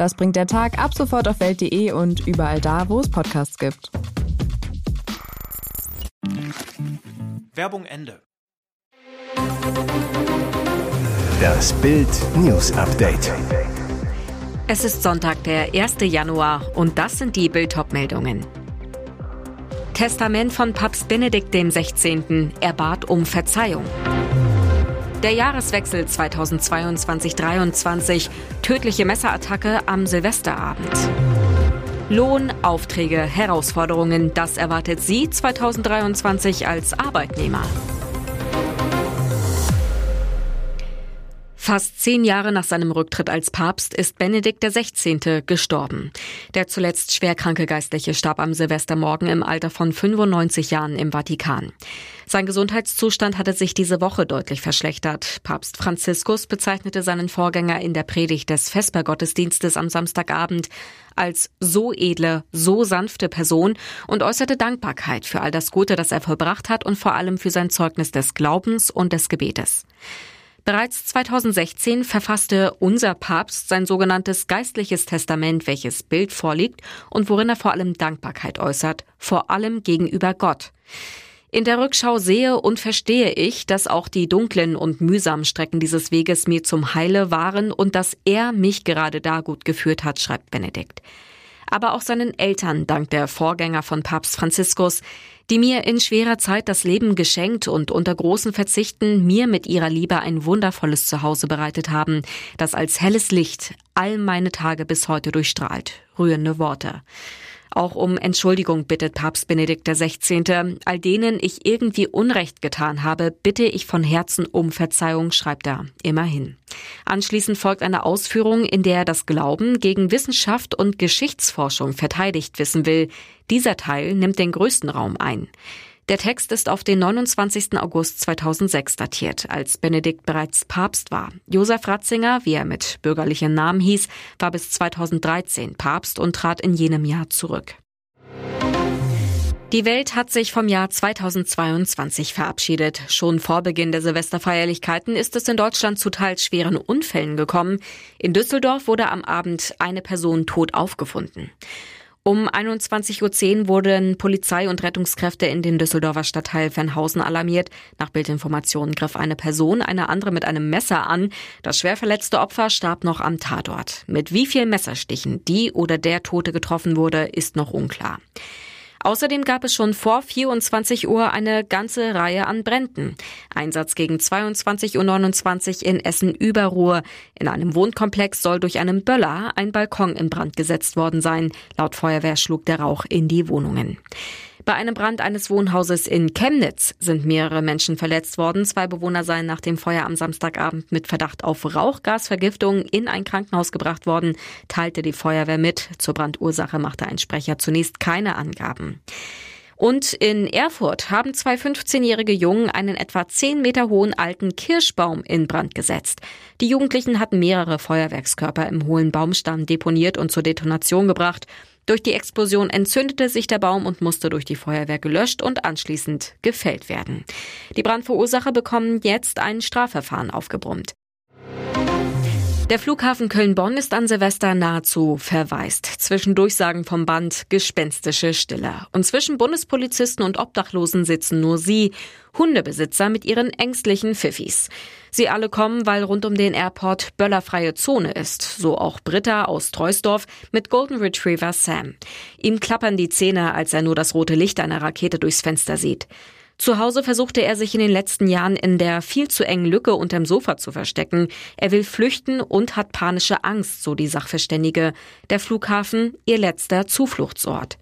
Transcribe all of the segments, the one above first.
Das bringt der Tag ab sofort auf welt.de und überall da, wo es Podcasts gibt. Werbung Ende. Das Bild News Update. Es ist Sonntag, der 1. Januar und das sind die bild meldungen Testament von Papst Benedikt XVI. Er bat um Verzeihung. Der Jahreswechsel 2022-23. Tödliche Messerattacke am Silvesterabend. Lohn, Aufträge, Herausforderungen, das erwartet Sie 2023 als Arbeitnehmer. Fast zehn Jahre nach seinem Rücktritt als Papst ist Benedikt XVI. gestorben. Der zuletzt schwerkranke Geistliche starb am Silvestermorgen im Alter von 95 Jahren im Vatikan. Sein Gesundheitszustand hatte sich diese Woche deutlich verschlechtert. Papst Franziskus bezeichnete seinen Vorgänger in der Predigt des Vespergottesdienstes am Samstagabend als so edle, so sanfte Person und äußerte Dankbarkeit für all das Gute, das er vollbracht hat und vor allem für sein Zeugnis des Glaubens und des Gebetes. Bereits 2016 verfasste unser Papst sein sogenanntes geistliches Testament, welches Bild vorliegt und worin er vor allem Dankbarkeit äußert, vor allem gegenüber Gott. In der Rückschau sehe und verstehe ich, dass auch die dunklen und mühsamen Strecken dieses Weges mir zum Heile waren und dass er mich gerade da gut geführt hat, schreibt Benedikt aber auch seinen Eltern dank der Vorgänger von Papst Franziskus, die mir in schwerer Zeit das Leben geschenkt und unter großen Verzichten mir mit ihrer Liebe ein wundervolles Zuhause bereitet haben, das als helles Licht all meine Tage bis heute durchstrahlt. Rührende Worte. Auch um Entschuldigung bittet Papst Benedikt XVI. All denen ich irgendwie Unrecht getan habe, bitte ich von Herzen um Verzeihung, schreibt er. Immerhin. Anschließend folgt eine Ausführung, in der er das Glauben gegen Wissenschaft und Geschichtsforschung verteidigt wissen will. Dieser Teil nimmt den größten Raum ein. Der Text ist auf den 29. August 2006 datiert, als Benedikt bereits Papst war. Josef Ratzinger, wie er mit bürgerlichem Namen hieß, war bis 2013 Papst und trat in jenem Jahr zurück. Die Welt hat sich vom Jahr 2022 verabschiedet. Schon vor Beginn der Silvesterfeierlichkeiten ist es in Deutschland zu teils schweren Unfällen gekommen. In wurde am Abend eine Person tot aufgefunden. Um 21.10 Uhr wurden Polizei und Rettungskräfte in den Düsseldorfer Stadtteil Fernhausen alarmiert. Nach Bildinformationen griff eine Person eine andere mit einem Messer an. Das schwer verletzte Opfer starb noch am Tatort. Mit wie vielen Messerstichen die oder der Tote getroffen wurde, ist noch unklar. Außerdem gab es schon vor 24 Uhr eine ganze Reihe an Bränden. Einsatz gegen 22.29 Uhr in Essen-Überruhr. In einem Wohnkomplex soll durch einen Böller ein Balkon in Brand gesetzt worden sein. Laut Feuerwehr schlug der Rauch in die Wohnungen. Bei einem Brand eines Wohnhauses in Chemnitz sind mehrere Menschen verletzt worden. Zwei Bewohner seien nach dem Feuer am Samstagabend mit Verdacht auf Rauchgasvergiftung in ein Krankenhaus gebracht worden, teilte die Feuerwehr mit. Zur Brandursache machte ein Sprecher zunächst keine Angaben. Und in Erfurt haben zwei 15-jährige Jungen einen etwa 10 Meter hohen alten Kirschbaum in Brand gesetzt. Die Jugendlichen hatten mehrere Feuerwerkskörper im hohlen Baumstamm deponiert und zur Detonation gebracht. Durch die Explosion entzündete sich der Baum und musste durch die Feuerwehr gelöscht und anschließend gefällt werden. Die Brandverursacher bekommen jetzt ein Strafverfahren aufgebrummt. Der Flughafen Köln-Bonn ist an Silvester nahezu verwaist. Zwischen Durchsagen vom Band gespenstische Stille. Und zwischen Bundespolizisten und Obdachlosen sitzen nur sie, Hundebesitzer mit ihren ängstlichen Pfiffis. Sie alle kommen, weil rund um den Airport böllerfreie Zone ist. So auch Britta aus Treusdorf mit Golden Retriever Sam. Ihm klappern die Zähne, als er nur das rote Licht einer Rakete durchs Fenster sieht. Zu Hause versuchte er sich in den letzten Jahren in der viel zu engen Lücke unterm Sofa zu verstecken. Er will flüchten und hat panische Angst, so die Sachverständige. Der Flughafen ihr letzter Zufluchtsort.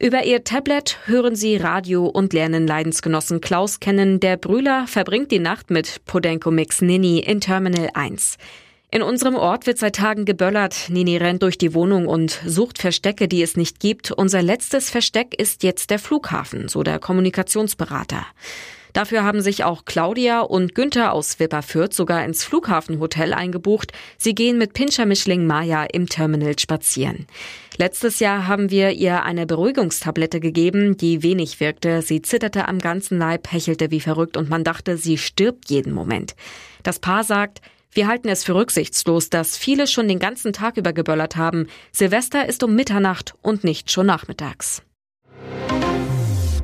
Über ihr Tablet hören sie Radio und lernen Leidensgenossen Klaus kennen. Der Brüller verbringt die Nacht mit Podenco Mix Nini in Terminal 1. In unserem Ort wird seit Tagen geböllert. Nini rennt durch die Wohnung und sucht Verstecke, die es nicht gibt. Unser letztes Versteck ist jetzt der Flughafen, so der Kommunikationsberater. Dafür haben sich auch Claudia und Günther aus Wipperfürth sogar ins Flughafenhotel eingebucht. Sie gehen mit Pinscher-Mischling Maya im Terminal spazieren. Letztes Jahr haben wir ihr eine Beruhigungstablette gegeben, die wenig wirkte. Sie zitterte am ganzen Leib, hechelte wie verrückt und man dachte, sie stirbt jeden Moment. Das Paar sagt, wir halten es für rücksichtslos, dass viele schon den ganzen Tag über geböllert haben. Silvester ist um Mitternacht und nicht schon nachmittags.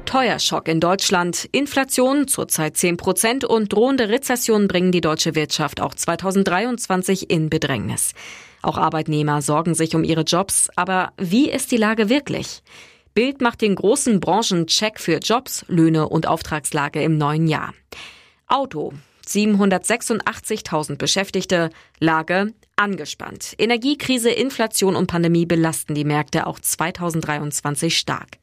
Teuerschock in Deutschland, Inflation zurzeit 10 Prozent und drohende Rezession bringen die deutsche Wirtschaft auch 2023 in Bedrängnis. Auch Arbeitnehmer sorgen sich um ihre Jobs, aber wie ist die Lage wirklich? Bild macht den großen Branchencheck für Jobs, Löhne und Auftragslage im neuen Jahr. Auto. 786.000 Beschäftigte, Lage angespannt. Energiekrise, Inflation und Pandemie belasten die Märkte auch 2023 stark.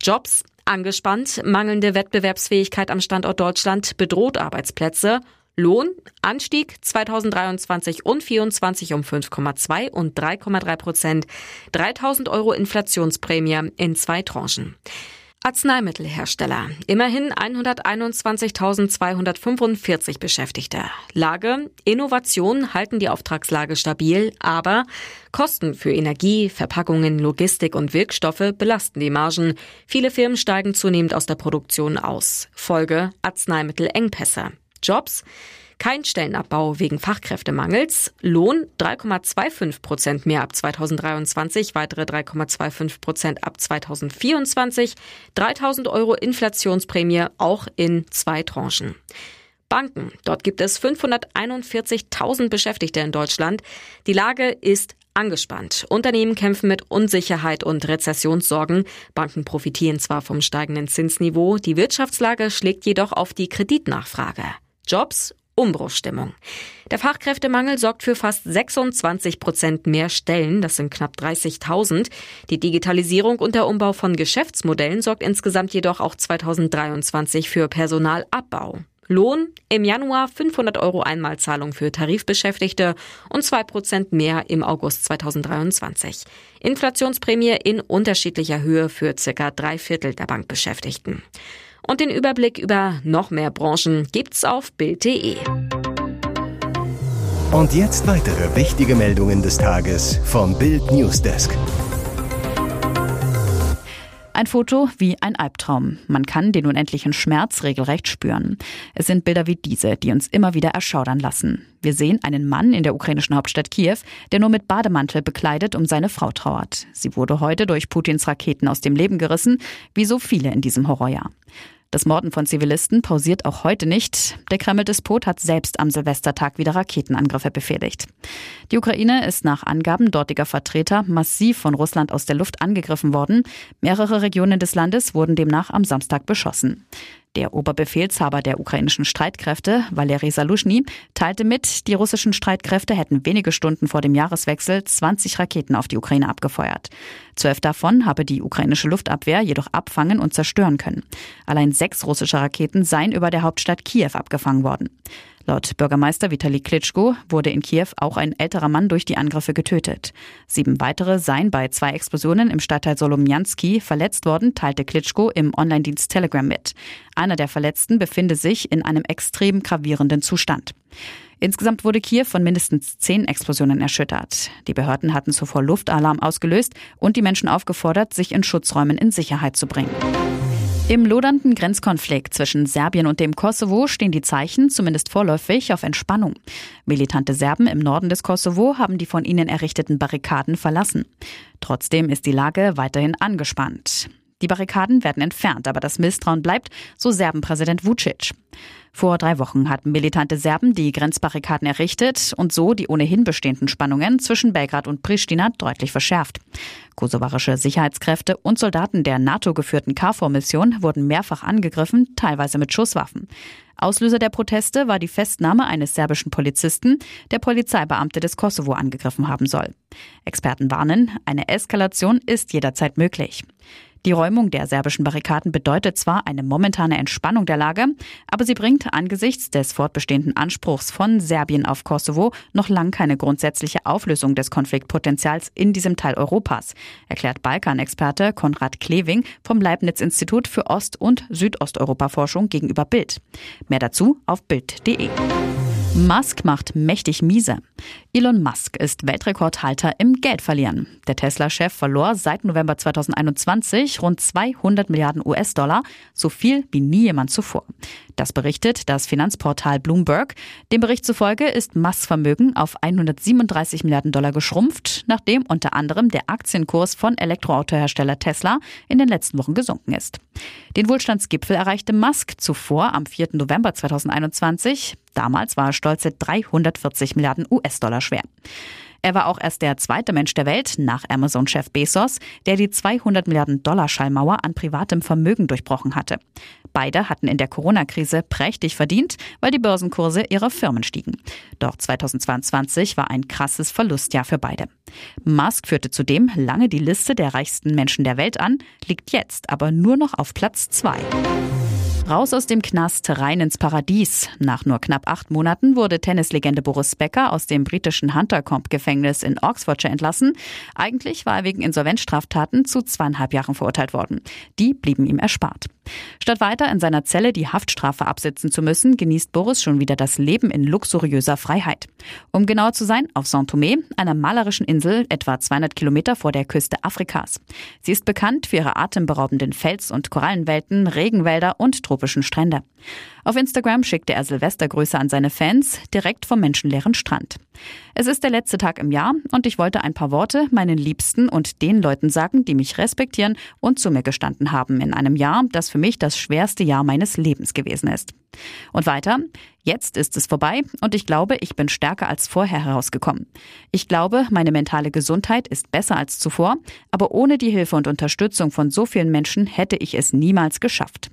Jobs angespannt, mangelnde Wettbewerbsfähigkeit am Standort Deutschland bedroht Arbeitsplätze. Lohn Anstieg 2023 und 24 um 5,2 und 3,3 Prozent. 3000 Euro Inflationsprämie in zwei Tranchen. Arzneimittelhersteller. Immerhin 121.245 Beschäftigte. Lage, Innovation halten die Auftragslage stabil, aber Kosten für Energie, Verpackungen, Logistik und Wirkstoffe belasten die Margen. Viele Firmen steigen zunehmend aus der Produktion aus. Folge Arzneimittelengpässe. Jobs kein Stellenabbau wegen Fachkräftemangels. Lohn 3,25 Prozent mehr ab 2023, weitere 3,25 Prozent ab 2024. 3000 Euro Inflationsprämie auch in zwei Tranchen. Banken. Dort gibt es 541.000 Beschäftigte in Deutschland. Die Lage ist angespannt. Unternehmen kämpfen mit Unsicherheit und Rezessionssorgen. Banken profitieren zwar vom steigenden Zinsniveau, die Wirtschaftslage schlägt jedoch auf die Kreditnachfrage. Jobs Umbruchstimmung. Der Fachkräftemangel sorgt für fast 26 Prozent mehr Stellen, das sind knapp 30.000. Die Digitalisierung und der Umbau von Geschäftsmodellen sorgt insgesamt jedoch auch 2023 für Personalabbau. Lohn im Januar 500 Euro Einmalzahlung für Tarifbeschäftigte und 2 Prozent mehr im August 2023. Inflationsprämie in unterschiedlicher Höhe für circa drei Viertel der Bankbeschäftigten. Und den Überblick über noch mehr Branchen gibt's auf Bild.de. Und jetzt weitere wichtige Meldungen des Tages vom Bild Newsdesk. Ein Foto wie ein Albtraum. Man kann den unendlichen Schmerz regelrecht spüren. Es sind Bilder wie diese, die uns immer wieder erschaudern lassen. Wir sehen einen Mann in der ukrainischen Hauptstadt Kiew, der nur mit Bademantel bekleidet um seine Frau trauert. Sie wurde heute durch Putins Raketen aus dem Leben gerissen, wie so viele in diesem Horrorjahr. Das Morden von Zivilisten pausiert auch heute nicht. Der Kreml-Despot hat selbst am Silvestertag wieder Raketenangriffe befehligt. Die Ukraine ist nach Angaben dortiger Vertreter massiv von Russland aus der Luft angegriffen worden. Mehrere Regionen des Landes wurden demnach am Samstag beschossen. Der Oberbefehlshaber der ukrainischen Streitkräfte, Valery Salushny, teilte mit, die russischen Streitkräfte hätten wenige Stunden vor dem Jahreswechsel 20 Raketen auf die Ukraine abgefeuert. Zwölf davon habe die ukrainische Luftabwehr jedoch abfangen und zerstören können. Allein sechs russische Raketen seien über der Hauptstadt Kiew abgefangen worden. Laut Bürgermeister Vitali Klitschko wurde in Kiew auch ein älterer Mann durch die Angriffe getötet. Sieben weitere seien bei zwei Explosionen im Stadtteil Solomjanski verletzt worden, teilte Klitschko im Online-Dienst Telegram mit. Einer der Verletzten befinde sich in einem extrem gravierenden Zustand. Insgesamt wurde Kiew von mindestens zehn Explosionen erschüttert. Die Behörden hatten zuvor Luftalarm ausgelöst und die Menschen aufgefordert, sich in Schutzräumen in Sicherheit zu bringen. Im lodernden Grenzkonflikt zwischen Serbien und dem Kosovo stehen die Zeichen, zumindest vorläufig, auf Entspannung. Militante Serben im Norden des Kosovo haben die von ihnen errichteten Barrikaden verlassen. Trotzdem ist die Lage weiterhin angespannt. Die Barrikaden werden entfernt, aber das Misstrauen bleibt, so Serbenpräsident Vucic. Vor drei Wochen hatten militante Serben die Grenzbarrikaden errichtet und so die ohnehin bestehenden Spannungen zwischen Belgrad und Pristina deutlich verschärft. Kosovarische Sicherheitskräfte und Soldaten der NATO-geführten KFOR-Mission wurden mehrfach angegriffen, teilweise mit Schusswaffen. Auslöser der Proteste war die Festnahme eines serbischen Polizisten, der Polizeibeamte des Kosovo angegriffen haben soll. Experten warnen, eine Eskalation ist jederzeit möglich. Die Räumung der serbischen Barrikaden bedeutet zwar eine momentane Entspannung der Lage, aber sie bringt angesichts des fortbestehenden Anspruchs von Serbien auf Kosovo noch lang keine grundsätzliche Auflösung des Konfliktpotenzials in diesem Teil Europas, erklärt Balkan-Experte Konrad Kleving vom Leibniz-Institut für Ost- und Südosteuropa-Forschung gegenüber Bild. Mehr dazu auf Bild.de. Musk macht mächtig miese. Elon Musk ist Weltrekordhalter im Geldverlieren. Der Tesla-Chef verlor seit November 2021 rund 200 Milliarden US-Dollar, so viel wie nie jemand zuvor. Das berichtet das Finanzportal Bloomberg. Dem Bericht zufolge ist Musks Vermögen auf 137 Milliarden Dollar geschrumpft, nachdem unter anderem der Aktienkurs von Elektroautohersteller Tesla in den letzten Wochen gesunken ist. Den Wohlstandsgipfel erreichte Musk zuvor am 4. November 2021. Damals war er stolze 340 Milliarden US-Dollar schwer. Er war auch erst der zweite Mensch der Welt nach Amazon-Chef Bezos, der die 200 Milliarden Dollar Schallmauer an privatem Vermögen durchbrochen hatte. Beide hatten in der Corona-Krise prächtig verdient, weil die Börsenkurse ihrer Firmen stiegen. Doch 2022 war ein krasses Verlustjahr für beide. Musk führte zudem lange die Liste der reichsten Menschen der Welt an, liegt jetzt aber nur noch auf Platz zwei. Raus aus dem Knast, rein ins Paradies. Nach nur knapp acht Monaten wurde Tennislegende Boris Becker aus dem britischen Hunter-Comp-Gefängnis in Oxfordshire entlassen. Eigentlich war er wegen Insolvenzstraftaten zu zweieinhalb Jahren verurteilt worden. Die blieben ihm erspart. Statt weiter in seiner Zelle die Haftstrafe absitzen zu müssen, genießt Boris schon wieder das Leben in luxuriöser Freiheit. Um genauer zu sein, auf Saint-Thomé, einer malerischen Insel etwa 200 Kilometer vor der Küste Afrikas. Sie ist bekannt für ihre atemberaubenden Fels- und Korallenwelten, Regenwälder und tropischen Strände. Auf Instagram schickte er Silvestergrüße an seine Fans direkt vom menschenleeren Strand. Es ist der letzte Tag im Jahr und ich wollte ein paar Worte meinen Liebsten und den Leuten sagen, die mich respektieren und zu mir gestanden haben in einem Jahr, das für mich das schwerste Jahr meines Lebens gewesen ist. Und weiter, jetzt ist es vorbei und ich glaube, ich bin stärker als vorher herausgekommen. Ich glaube, meine mentale Gesundheit ist besser als zuvor, aber ohne die Hilfe und Unterstützung von so vielen Menschen hätte ich es niemals geschafft.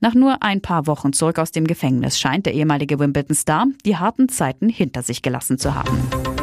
Nach nur ein paar Wochen zurück aus dem Gefängnis scheint der ehemalige Wimbledon-Star die harten Zeiten hinter sich gelassen zu haben.